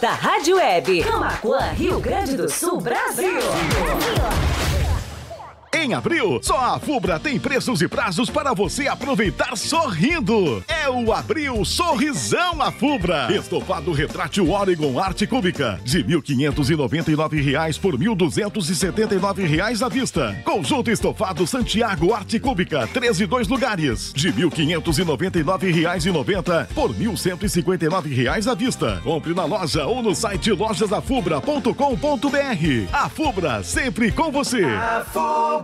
Da Rádio Web, Camacuã, Rio Grande do Sul, Brasil. Brasil. Em abril, só a Fubra tem preços e prazos para você aproveitar sorrindo. É o Abril Sorrisão a Fubra. Estofado retrátil Oregon Arte Cúbica de R$ 1.599 por R$ 1.279 à vista. Conjunto estofado Santiago Arte Cúbica, 13 e 2 lugares, de R$ 1.599,90 por R$ 1.159 à vista. Compre na loja ou no site lojasafubra.com.br. A Fubra, sempre com você. A Fubra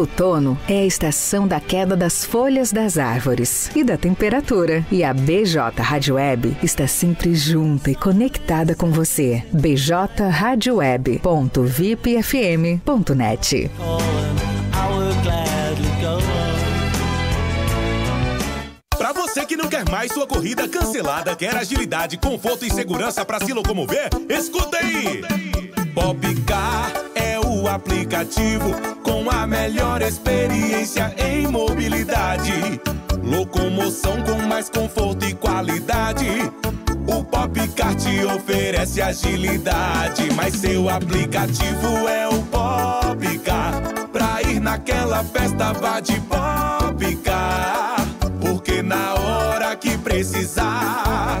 outono é a estação da queda das folhas das árvores e da temperatura. E a BJ Rádio Web está sempre junta e conectada com você. bjradioweb.vipfm.net Para você que não quer mais sua corrida cancelada, quer agilidade, conforto e segurança para se locomover, escuta aí! Popcar é aplicativo com a melhor experiência em mobilidade. Locomoção com mais conforto e qualidade. O Popcar te oferece agilidade, mas seu aplicativo é o Popcar. Pra ir naquela festa vá de Popcar, porque na hora que precisar,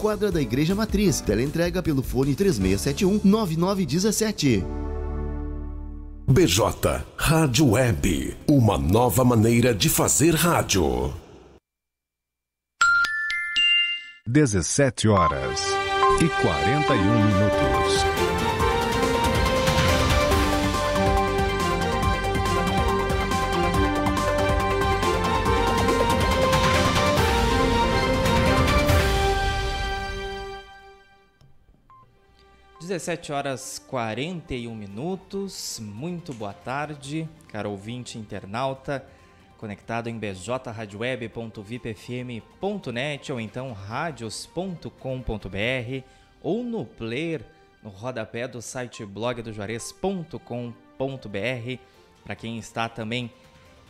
quadra da Igreja Matriz. Teleentrega pelo fone 3671 9917. BJ Rádio Web, uma nova maneira de fazer rádio. 17 horas e 41 minutos. 17 horas 41 minutos. Muito boa tarde, caro ouvinte internauta, conectado em bjradioweb.vipfm.net ou então radios.com.br ou no player no rodapé do site blogdojuarez.com.br para quem está também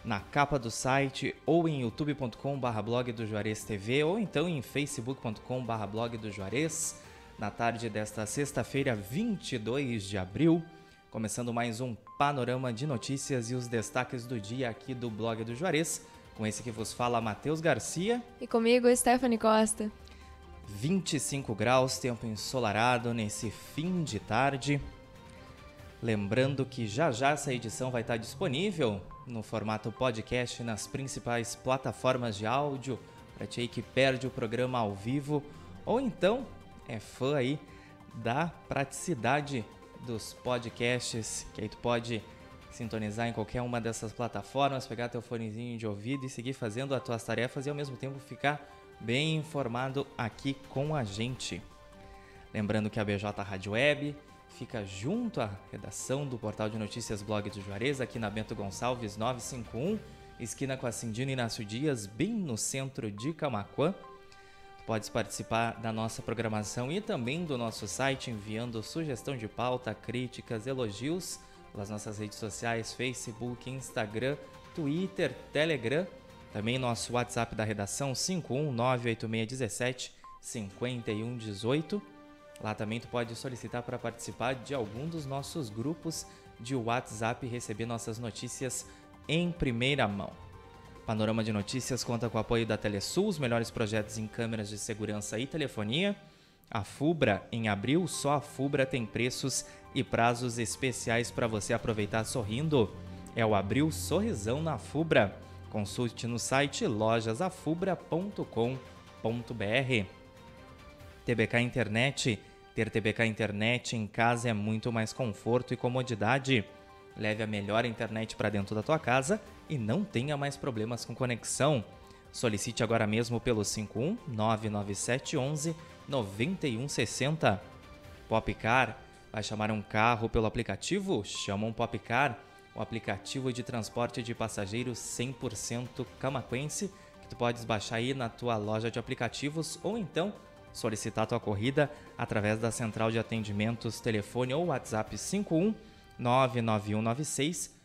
na capa do site ou em youtube.com/blog do Juarez TV ou então em facebook.com/blog do Juarez na tarde desta sexta-feira, 22 de abril, começando mais um panorama de notícias e os destaques do dia aqui do blog do Juarez, com esse que vos fala Matheus Garcia e comigo Stephanie Costa. 25 graus, tempo ensolarado nesse fim de tarde. Lembrando que já já essa edição vai estar disponível no formato podcast nas principais plataformas de áudio para ti que perde o programa ao vivo ou então é fã aí da praticidade dos podcasts, que aí tu pode sintonizar em qualquer uma dessas plataformas, pegar teu fonezinho de ouvido e seguir fazendo as tuas tarefas e ao mesmo tempo ficar bem informado aqui com a gente. Lembrando que a BJ Rádio Web fica junto à redação do portal de notícias Blog do Juarez, aqui na Bento Gonçalves 951, esquina com a Cindino Inácio Dias, bem no centro de Camacuã. Podes participar da nossa programação e também do nosso site enviando sugestão de pauta, críticas, elogios pelas nossas redes sociais, Facebook, Instagram, Twitter, Telegram, também nosso WhatsApp da redação 5198617 5118. Lá também tu pode solicitar para participar de algum dos nossos grupos de WhatsApp e receber nossas notícias em primeira mão. Panorama de Notícias conta com o apoio da Telesul, os melhores projetos em câmeras de segurança e telefonia. A Fubra, em abril, só a Fubra tem preços e prazos especiais para você aproveitar sorrindo. É o Abril Sorrisão na Fubra. Consulte no site lojasafubra.com.br. TBK Internet. Ter TBK Internet em casa é muito mais conforto e comodidade. Leve a melhor internet para dentro da tua casa e não tenha mais problemas com conexão. Solicite agora mesmo pelo 51 99711 9160. Popcar, vai chamar um carro pelo aplicativo? Chama um Popcar, o aplicativo de transporte de passageiros 100% camaquense, que tu podes baixar aí na tua loja de aplicativos ou então solicitar tua corrida através da central de atendimentos telefone ou WhatsApp 51 99196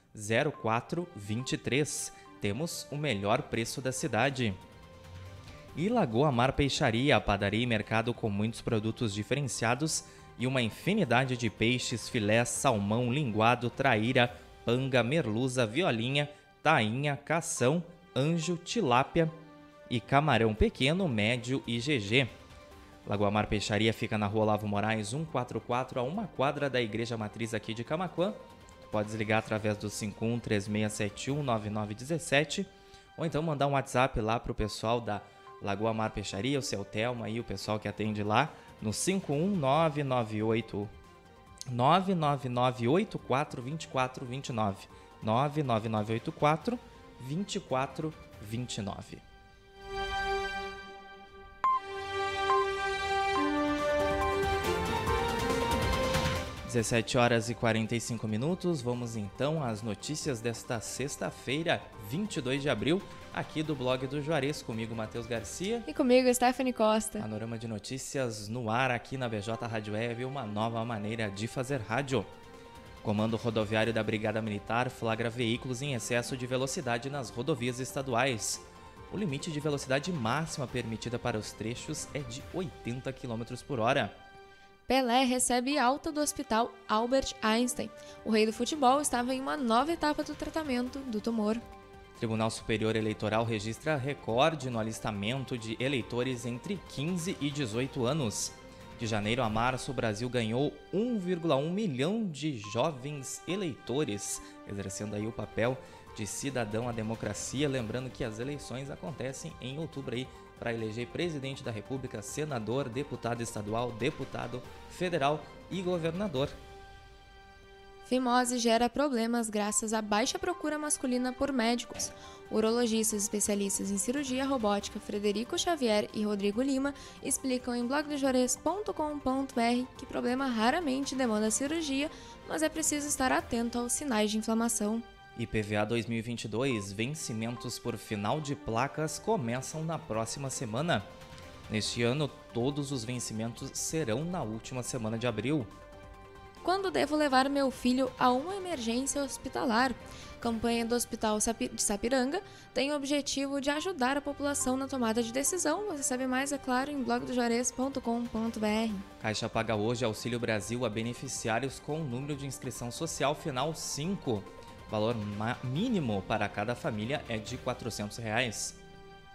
0423. Temos o melhor preço da cidade. E Lagoa Mar Peixaria, padaria e mercado com muitos produtos diferenciados e uma infinidade de peixes, filé, salmão, linguado, traíra, panga, merluza, violinha, tainha, cação, anjo, tilápia e camarão pequeno, médio e GG. Lagoa Mar Peixaria fica na rua Lavo Moraes 144, a uma quadra da Igreja Matriz aqui de Camaquã. Pode ligar através do 5136719917 ou então mandar um WhatsApp lá para o pessoal da Lagoa Mar Peixaria, o seu Telma e o pessoal que atende lá no 51998 99984 2429 99984 2429 17 horas e 45 minutos. Vamos então às notícias desta sexta-feira, 22 de abril, aqui do blog do Juarez, comigo Matheus Garcia e comigo Stephanie Costa. Panorama de notícias no ar aqui na BJ Rádio Web, uma nova maneira de fazer rádio. Comando Rodoviário da Brigada Militar flagra veículos em excesso de velocidade nas rodovias estaduais. O limite de velocidade máxima permitida para os trechos é de 80 km por hora. Pelé recebe alta do hospital Albert Einstein. O rei do futebol estava em uma nova etapa do tratamento do tumor. Tribunal Superior Eleitoral registra recorde no alistamento de eleitores entre 15 e 18 anos. De janeiro a março, o Brasil ganhou 1,1 milhão de jovens eleitores, exercendo aí o papel de cidadão à democracia. Lembrando que as eleições acontecem em outubro aí para eleger presidente da República, senador, deputado estadual, deputado federal e governador. Fimose gera problemas graças à baixa procura masculina por médicos. Urologistas especialistas em cirurgia robótica Frederico Xavier e Rodrigo Lima explicam em blogdojores.com.br que problema raramente demanda cirurgia, mas é preciso estar atento aos sinais de inflamação. IPVA 2022, vencimentos por final de placas começam na próxima semana. Neste ano, todos os vencimentos serão na última semana de abril. Quando devo levar meu filho a uma emergência hospitalar? campanha do Hospital de Sapiranga tem o objetivo de ajudar a população na tomada de decisão. Você sabe mais, é claro, em blogdojuarez.com.br. Caixa paga hoje Auxílio Brasil a beneficiários com o número de inscrição social final 5. Valor mínimo para cada família é de 400 reais.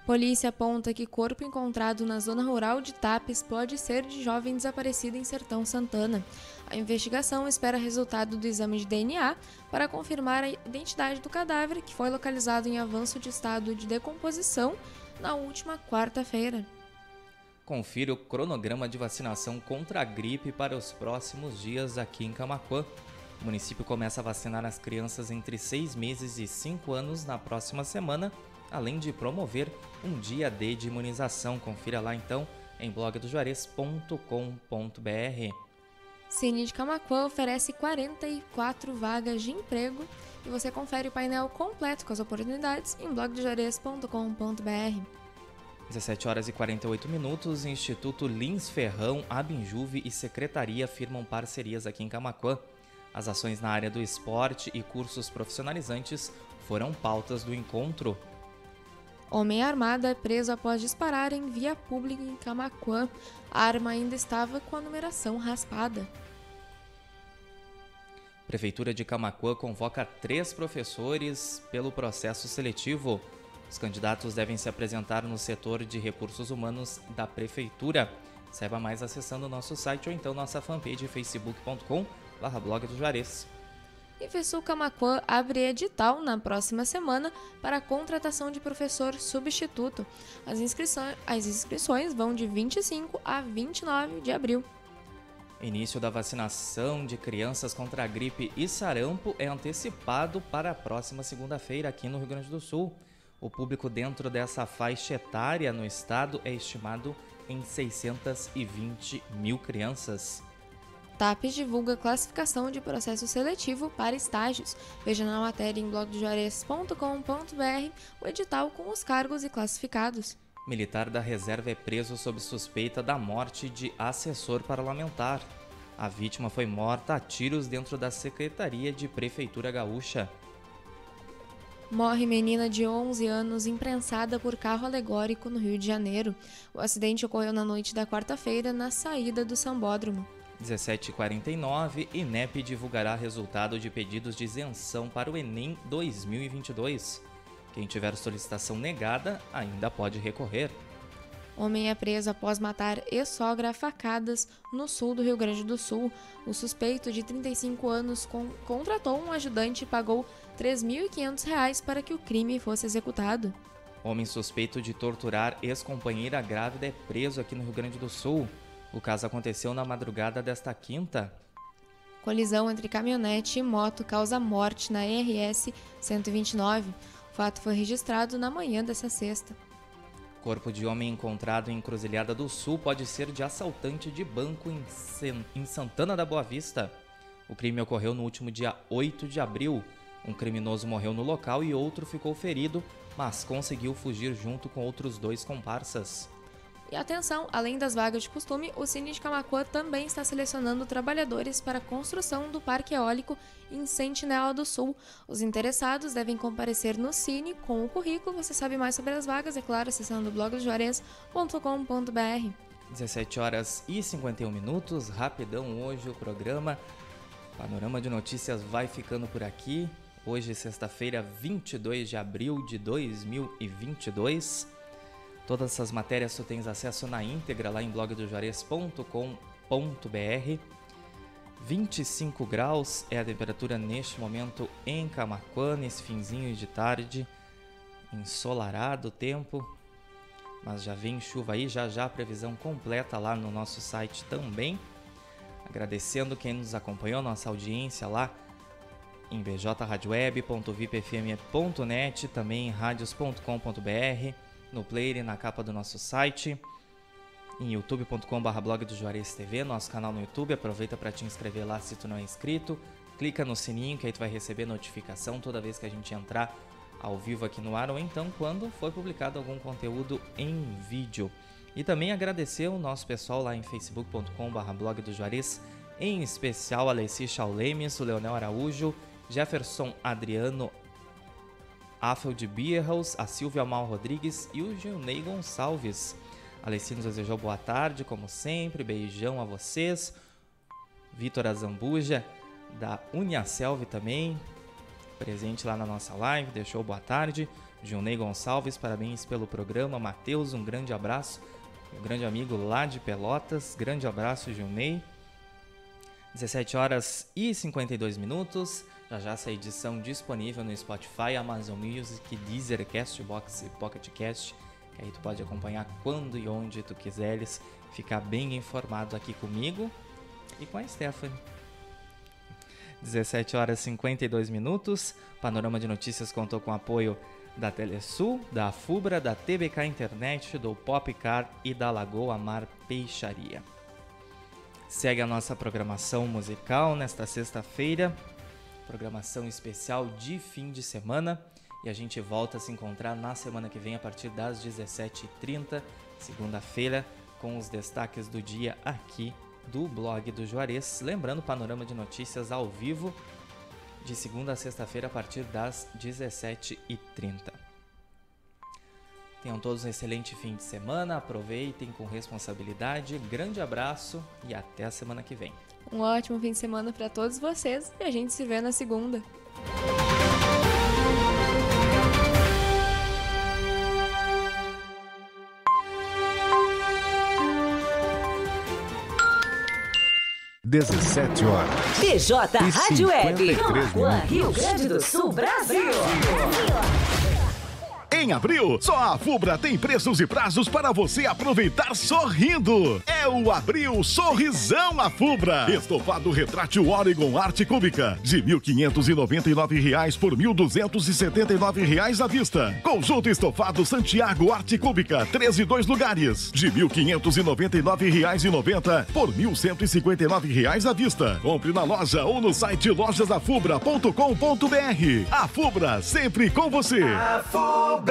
Polícia aponta que corpo encontrado na zona rural de Tapes pode ser de jovem desaparecido em Sertão Santana. A investigação espera resultado do exame de DNA para confirmar a identidade do cadáver, que foi localizado em avanço de estado de decomposição na última quarta-feira. Confira o cronograma de vacinação contra a gripe para os próximos dias aqui em Camacuã. O município começa a vacinar as crianças entre 6 meses e 5 anos na próxima semana, além de promover um dia D de imunização. Confira lá então em blogdojuarez.com.br. Cine de Camacuã oferece 44 vagas de emprego e você confere o painel completo com as oportunidades em blogdejores.com.br. 17 horas e 48 minutos, Instituto Lins Ferrão, Abinjuve e Secretaria firmam parcerias aqui em Camacuã. As ações na área do esporte e cursos profissionalizantes foram pautas do encontro. Homem armado é preso após disparar em via pública em Camacuã. A arma ainda estava com a numeração raspada. Prefeitura de Camacuã convoca três professores pelo processo seletivo. Os candidatos devem se apresentar no setor de recursos humanos da Prefeitura. Saiba mais acessando o nosso site ou então nossa fanpage facebook.com blog do Juarez. Camacuã abre edital na próxima semana para a contratação de professor substituto. As inscrições, as inscrições vão de 25 a 29 de abril. Início da vacinação de crianças contra a gripe e sarampo é antecipado para a próxima segunda-feira aqui no Rio Grande do Sul. O público dentro dessa faixa etária no estado é estimado em 620 mil crianças. TAPES divulga classificação de processo seletivo para estágios. Veja na matéria em blogdejuarez.com.br o edital com os cargos e classificados. Militar da reserva é preso sob suspeita da morte de assessor parlamentar. A vítima foi morta a tiros dentro da Secretaria de Prefeitura Gaúcha. Morre menina de 11 anos imprensada por carro alegórico no Rio de Janeiro. O acidente ocorreu na noite da quarta-feira na saída do Sambódromo. 17h49, INEP divulgará resultado de pedidos de isenção para o Enem 2022. Quem tiver solicitação negada ainda pode recorrer. Homem é preso após matar ex-sogra a facadas no sul do Rio Grande do Sul. O suspeito, de 35 anos, con contratou um ajudante e pagou R$ 3.500 para que o crime fosse executado. Homem suspeito de torturar ex-companheira grávida é preso aqui no Rio Grande do Sul. O caso aconteceu na madrugada desta quinta. Colisão entre caminhonete e moto causa morte na RS 129. O fato foi registrado na manhã dessa sexta. Corpo de homem encontrado em Encruzilhada do Sul pode ser de assaltante de banco em, em Santana da Boa Vista. O crime ocorreu no último dia 8 de abril. Um criminoso morreu no local e outro ficou ferido, mas conseguiu fugir junto com outros dois comparsas. E atenção, além das vagas de costume, o Cine de Camacuã também está selecionando trabalhadores para a construção do parque eólico em Sentinela do Sul. Os interessados devem comparecer no Cine com o currículo. Você sabe mais sobre as vagas, é claro, acessando blogosjuarez.com.br. 17 horas e 51 minutos, rapidão hoje o programa. Panorama de Notícias vai ficando por aqui. Hoje, sexta-feira, 22 de abril de 2022. Todas essas matérias tu tens acesso na íntegra lá em blogdojuarez.com.br. 25 graus é a temperatura neste momento em Camacuã, nesse finzinho de tarde. Ensolarado o tempo, mas já vem chuva aí, já já a previsão completa lá no nosso site também. Agradecendo quem nos acompanhou, nossa audiência lá em bjradioweb.vipfm.net, também em radios.com.br no player e na capa do nosso site, em youtube.com.br blog do Juarez TV, nosso canal no YouTube. Aproveita para te inscrever lá se tu não é inscrito. Clica no sininho que aí tu vai receber notificação toda vez que a gente entrar ao vivo aqui no ar ou então quando for publicado algum conteúdo em vídeo. E também agradecer o nosso pessoal lá em facebook.com.br blog do Juarez, em especial Alessi Chaulemes, o Leonel Araújo, Jefferson Adriano Afeld Bierhaus, a Silvia Mal Rodrigues e o Gilney Gonçalves. Alessi nos desejou boa tarde, como sempre, beijão a vocês. Vitor Azambuja, da Uniaselv também, presente lá na nossa live, deixou boa tarde. Gilney Gonçalves, parabéns pelo programa. Matheus, um grande abraço. Um grande amigo lá de Pelotas. Grande abraço, Gilney. 17 horas e 52 minutos. Já já essa edição disponível no Spotify, Amazon Music, Deezer, Castbox e Pocket Cast. Aí tu pode acompanhar quando e onde tu quiseres. Ficar bem informado aqui comigo e com a Stephanie. 17 horas e 52 minutos. Panorama de Notícias contou com apoio da Telesul, da Fubra, da TBK Internet, do Popcar e da Lagoa Mar Peixaria. Segue a nossa programação musical nesta sexta-feira, programação especial de fim de semana. E a gente volta a se encontrar na semana que vem a partir das 17h30, segunda-feira, com os destaques do dia aqui do blog do Juarez. Lembrando, panorama de notícias ao vivo de segunda a sexta-feira a partir das 17h30. Tenham todos um excelente fim de semana, aproveitem com responsabilidade. Grande abraço e até a semana que vem. Um ótimo fim de semana para todos vocês e a gente se vê na segunda. Dezessete horas. PJ Rádio Web. 53 Rio Grande do Sul, Brasil. Em abril, só a Fubra tem preços e prazos para você aproveitar sorrindo. É o Abril Sorrisão a Fubra. Estofado retrátil Oregon Arte Cúbica de 1.599 reais por 1.279 reais à vista. Conjunto estofado Santiago Arte Cúbica, 13 e 2 lugares, de 1.599 reais e 90 por 1.159 reais à vista. Compre na loja ou no site lojasafubra.com.br. A Fubra, sempre com você. A Fubra.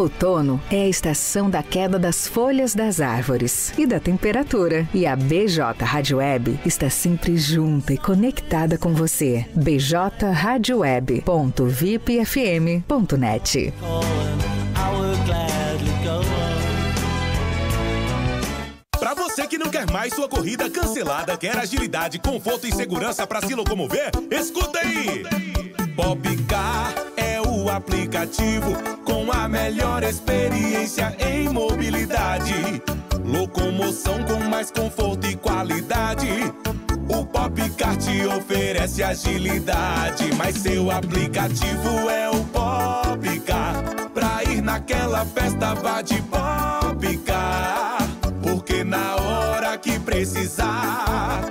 Outono é a estação da queda das folhas das árvores e da temperatura. E a BJ Rádio Web está sempre junta e conectada com você. bjradioweb.vipfm.net. Pra você que não quer mais sua corrida cancelada, quer agilidade, conforto e segurança pra se locomover, escuta aí! Popcar aplicativo com a melhor experiência em mobilidade. Locomoção com mais conforto e qualidade. O Popcar te oferece agilidade, mas seu aplicativo é o Popcar. Pra ir naquela festa, vá de Popcar. Porque na hora que precisar,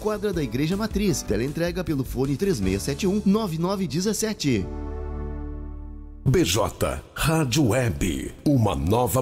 quadra da Igreja Matriz. Teleentrega pelo fone 3671 9917. BJ Rádio Web, uma nova maneira